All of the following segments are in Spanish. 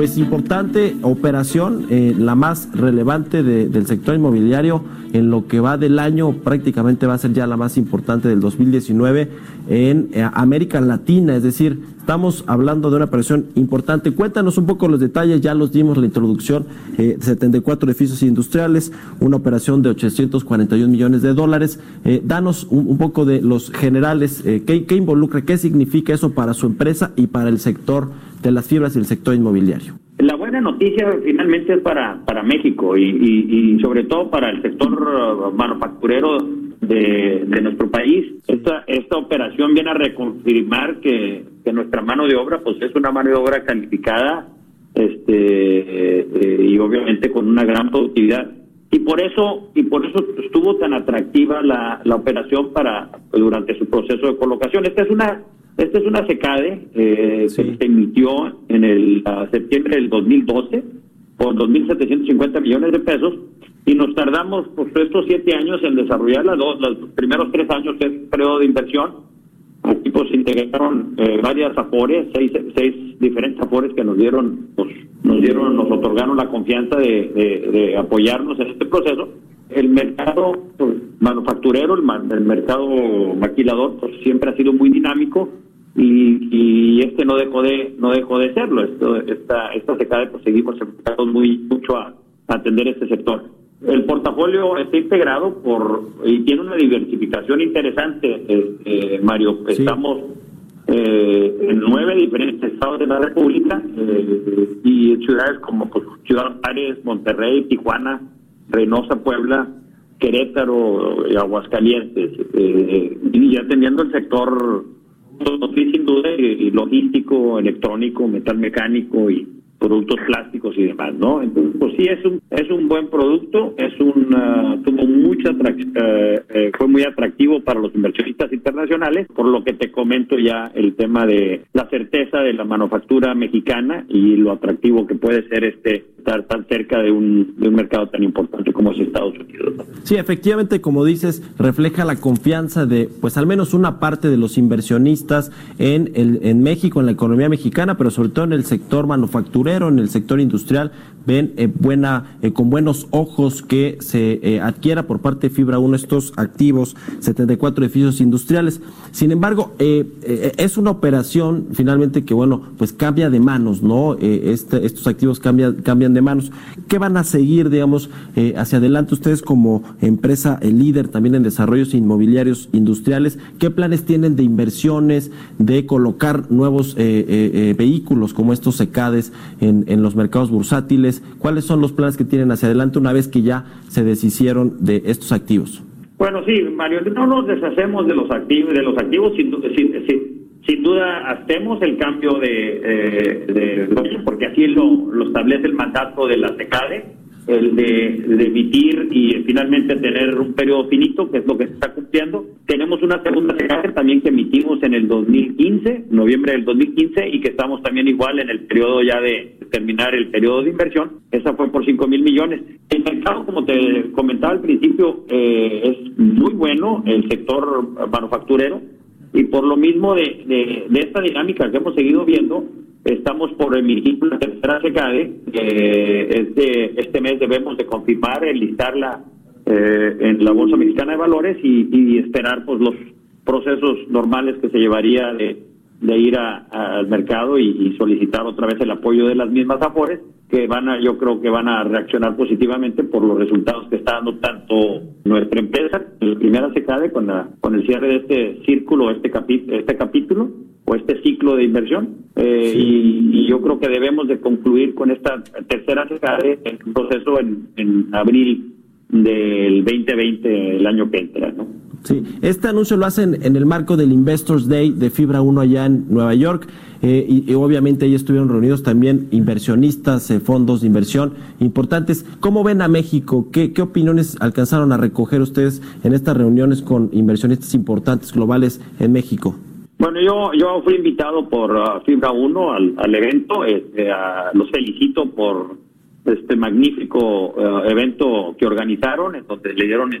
Pues importante operación, eh, la más relevante de- del sector inmobiliario en lo que va del año, prácticamente va a ser ya la más importante del 2019 en eh, América Latina, es decir, estamos hablando de una operación importante. Cuéntanos un poco los detalles, ya los dimos la introducción, eh, 74 edificios industriales, una operación de 841 millones de dólares. Eh, danos un, un poco de los generales, ¿qué, qué involucra, qué significa eso para su empresa y para el sector de las fibras y el sector inmobiliario. La buena noticia finalmente es para, para México y, y, sobre todo para el sector uh, manufacturero de, de nuestro país. Esta, esta operación viene a reconfirmar que, que nuestra mano de obra pues es una mano de obra calificada este eh, y obviamente con una gran productividad. Y por eso y por eso estuvo tan atractiva la, la operación para durante su proceso de colocación. Esta es una esta es una secade eh, Sí. que se emitió en el a septiembre del 2012 por 2.750 millones de pesos y nos tardamos pues, estos siete años en desarrollarla, dos, los primeros tres años es periodo de inversión. Aquí pues integraron eh, varias afores, seis, seis diferentes afores que nos dieron, pues, nos dieron, nos otorgaron la confianza de, de- de apoyarnos en este proceso. El mercado pues, manufacturero, el, el mercado maquilador, pues siempre ha sido muy dinámico y, y este no dejó de no dejó de serlo. Esto, esta esta secada pues seguimos enfocados muy mucho a, a atender este sector. El portafolio está integrado por y tiene una diversificación interesante, este, Mario. Sí. Estamos eh, en nueve diferentes estados de la República eh, y en ciudades como pues, Ciudad Juárez, Monterrey, Tijuana, Reynosa, Puebla, Querétaro y Aguascalientes. Eh, y ya teniendo el sector automotriz, sin duda, y, logístico, electrónico, metal mecánico y productos plásticos y demás, ¿no? Entonces, pues sí, es un es un buen producto, es un ah, tuvo mucha eh, eh, fue muy atractivo para los inversionistas internacionales, por lo que te comento ya el tema de la certeza de la manufactura mexicana y lo atractivo que puede ser este estar tan cerca de un, de un mercado tan importante como es Estados Unidos. Sí, efectivamente, como dices, refleja la confianza de, pues al menos una parte de los inversionistas en, el, en México, en la economía mexicana, pero sobre todo en el sector manufacturero, en el sector industrial, ven eh, buena, eh, con buenos ojos que se eh, adquiera por parte de Fibra 1 estos activos, 74 edificios industriales. Sin embargo, es una operación finalmente que, bueno, pues cambia de manos, ¿no? Este- estos activos cambian, cambian de manos. ¿Qué van a seguir, digamos, eh, hacia adelante ustedes como empresa el líder también en desarrollos inmobiliarios industriales? ¿Qué planes tienen de inversiones, de colocar nuevos eh, eh, eh, vehículos como estos secades en, los mercados bursátiles? ¿Cuáles son los planes que tienen hacia adelante una vez que ya se deshicieron de estos activos? Bueno, sí, Mario, no nos deshacemos de los activos, de los activos sin, sin- sin duda hacemos el cambio de, eh, porque así lo, establece el mandato de la SECADE, el de, de emitir y finalmente tener un periodo finito, que es lo que se está cumpliendo. Tenemos una segunda SECADE también que emitimos en el 2015, noviembre del 2015, y que estamos también igual en el periodo ya de terminar el periodo de inversión. Esa fue por 5 mil millones. El mercado, como te comentaba al principio, eh, es muy bueno, el sector manufacturero, y por lo mismo de, de, esta dinámica que hemos seguido viendo, estamos por emitir la tercera SECADE. Eh, este, este mes debemos de confirmar, enlistarla eh, en la Bolsa Mexicana de Valores y, y esperar pues los procesos normales que se llevaría de, de ir a- al mercado y, y solicitar otra vez el apoyo de las mismas afores que van a yo creo que van a reaccionar positivamente por los resultados que está dando tanto nuestra empresa la primera se cae con la con el cierre de este círculo este capi- este capítulo o este ciclo de inversión. Eh, y, y yo creo que debemos de concluir con esta tercera secade en un proceso en, en abril del 2020 el año que entra no Sí, este anuncio lo hacen en el marco del Investors Day de Fibra 1 allá en Nueva York. Eh, y, obviamente ahí estuvieron reunidos también inversionistas, eh, fondos de inversión importantes. ¿Cómo ven a México? ¿Qué, ¿Qué opiniones alcanzaron a recoger ustedes en estas reuniones con inversionistas importantes globales en México? Bueno, yo yo fui invitado por uh, Fibra 1 al, al evento. Este, los felicito por este magnífico uh, evento que organizaron, en donde le dieron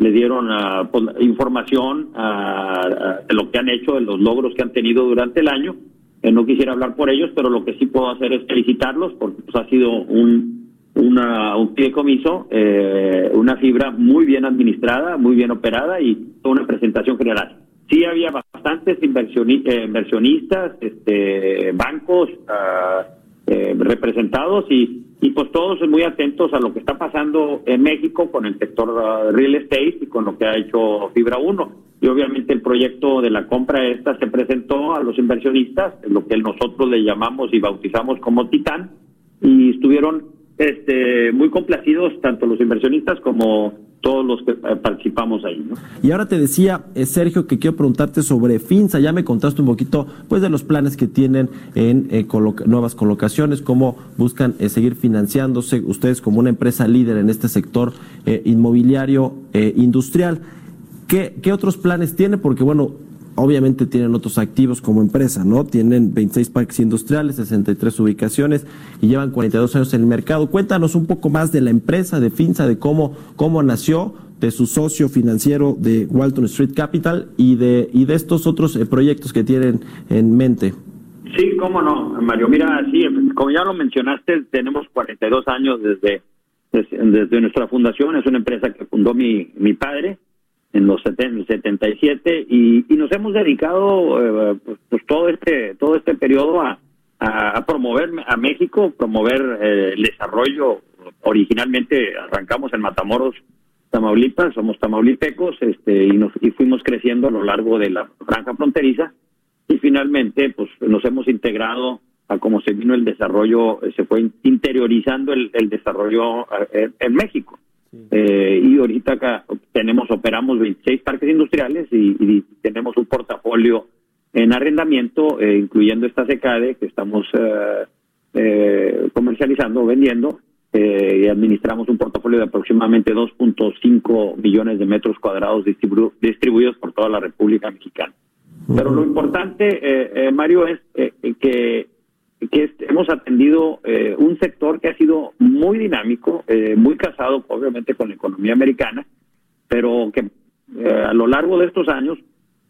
le dieron uh, información de lo que han hecho, de los logros que han tenido durante el año. No quisiera hablar por ellos, pero lo que sí puedo hacer es felicitarlos porque pues, ha sido un, una, un comiso, eh, una fibra muy bien administrada, muy bien operada y una presentación general. Sí había bastantes eh, inversionistas, este, bancos uh, representados y, y pues todos muy atentos a lo que está pasando en México con el sector uh, real estate y con lo que ha hecho Fibra 1. Y obviamente el proyecto de la compra esta se presentó a los inversionistas, lo que nosotros le llamamos y bautizamos como Titán, y estuvieron este, muy complacidos tanto los inversionistas como todos los que eh, participamos ahí. ¿no? Y ahora te decía, eh, Sergio, que quiero preguntarte sobre FINSA. Ya me contaste un poquito pues, de los planes que tienen en eh, nuevas colocaciones, cómo buscan seguir financiándose ustedes como una empresa líder en este sector inmobiliario industrial. ¿Qué, ¿Qué otros planes tiene? Porque, bueno, obviamente tienen otros activos como empresa, ¿no? Tienen 26 parques industriales, 63 ubicaciones y llevan 42 años en el mercado. Cuéntanos un poco más de la empresa, de Finza, de cómo, cómo nació, de su socio financiero de Walton Street Capital y de, y de estos otros eh, proyectos que tienen en mente. Sí, cómo no, Mario. Mira, sí, como ya lo mencionaste, tenemos 42 años desde, desde, desde nuestra fundación. Es una empresa que fundó mi, mi padre en los 77 y, y nos hemos dedicado eh, pues, pues, todo este todo este periodo a, a, promover a México, promover eh, el desarrollo. Originalmente arrancamos en Matamoros, Tamaulipas, somos tamaulipecos, este y nos y fuimos creciendo a lo largo de la franja fronteriza y finalmente pues nos hemos integrado a cómo se vino el desarrollo, se fue interiorizando el, el desarrollo eh, en México. Eh, y ahorita acá tenemos, operamos 26 parques industriales y, tenemos un portafolio en arrendamiento, eh, incluyendo esta secade que estamos eh, comercializando, vendiendo, y administramos un portafolio de aproximadamente 2.5 millones de metros cuadrados distribuidos por toda la República Mexicana. Pero lo importante, Mario, es que que hemos atendido eh, un sector que ha sido muy dinámico, eh, muy casado obviamente con la economía americana, pero que eh, a lo largo de estos años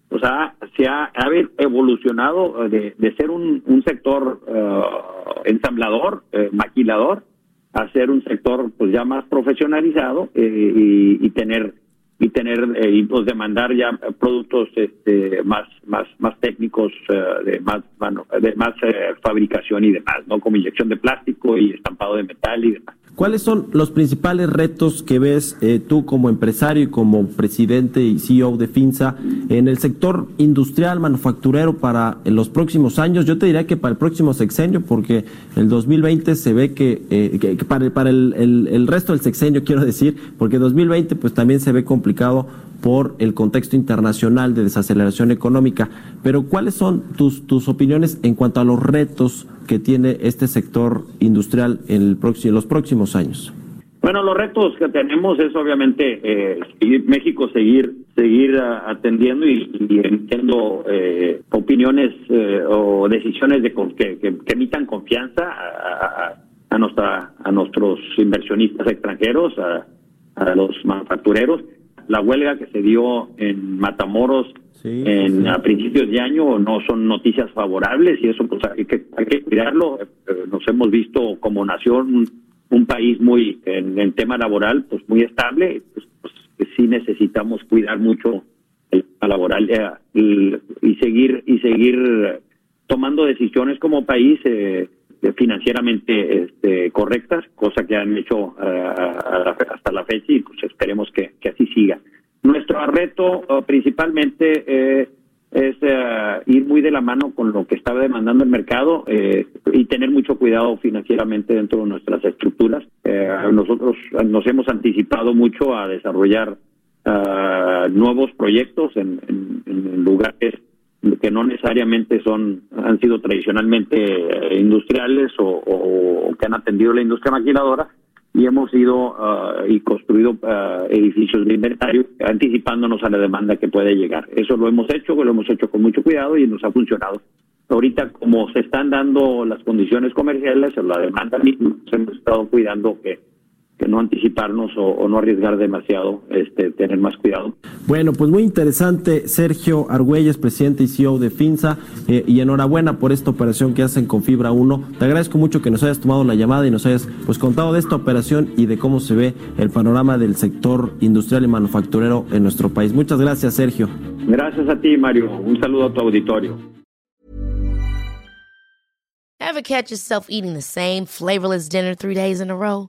pues ha, se ha, evolucionado de, ser un, un sector ensamblador, maquilador, a ser un sector pues ya más profesionalizado y tener y tener eh, y pues demandar ya productos este más más más técnicos eh, de más de más eh, fabricación y demás no como inyección de plástico y estampado de metal y demás ¿Cuáles son los principales retos que ves eh, tú como empresario y como presidente y CEO de FINSA en el sector industrial manufacturero para los próximos años? Yo te diría que para el próximo sexenio, porque el 2020 se ve que, eh, para, para el, el, resto del sexenio, quiero decir, porque 2020 pues también se ve complicado por el contexto internacional de desaceleración económica. Pero ¿cuáles son tus, tus opiniones en cuanto a los retos que tiene este sector industrial en, el próximo, los próximos años? Bueno, los retos que tenemos es obviamente eh, México seguir seguir atendiendo y, emitiendo eh, opiniones eh, o decisiones de que, que, emitan confianza a, a, nuestra a nuestros inversionistas extranjeros, a, a los manufactureros la huelga que se dio en Matamoros en a principios de año no son noticias favorables y eso pues hay que hay que cuidarlo eh, nos hemos visto como nación un, país muy en el tema laboral pues muy estable pues, pues sí necesitamos cuidar mucho el tema laboral eh, y, seguir y seguir tomando decisiones como país eh, financieramente este, correctas, cosa que han hecho eh, hasta la fecha y pues esperemos que, así siga. Nuestro reto eh, principalmente eh, es ir muy de la mano con lo que está demandando el mercado y tener mucho cuidado financieramente dentro de nuestras estructuras. nosotros nos hemos anticipado mucho a desarrollar ah, nuevos proyectos en, lugares que no necesariamente son han sido tradicionalmente eh, industriales o, que han atendido la industria maquinadora y hemos ido ah, y construido edificios de inventario anticipándonos a la demanda que puede llegar. Eso lo hemos hecho, lo hemos hecho con mucho cuidado y nos ha funcionado. Ahorita, como se están dando las condiciones comerciales o la demanda misma, hemos estado cuidando que no anticiparnos o, no arriesgar demasiado, este, tener más cuidado. Bueno, pues muy interesante, Sergio Argüelles, presidente y CEO de FINSA, eh, y enhorabuena por esta operación que hacen con Fibra 1. Te agradezco mucho que nos hayas tomado la llamada y nos hayas pues contado de esta operación y de cómo se ve el panorama del sector industrial y manufacturero en nuestro país. Muchas gracias, Sergio. Gracias a ti, Mario. Un saludo a tu auditorio. Ever catch yourself eating the same flavorless dinner three days in a row?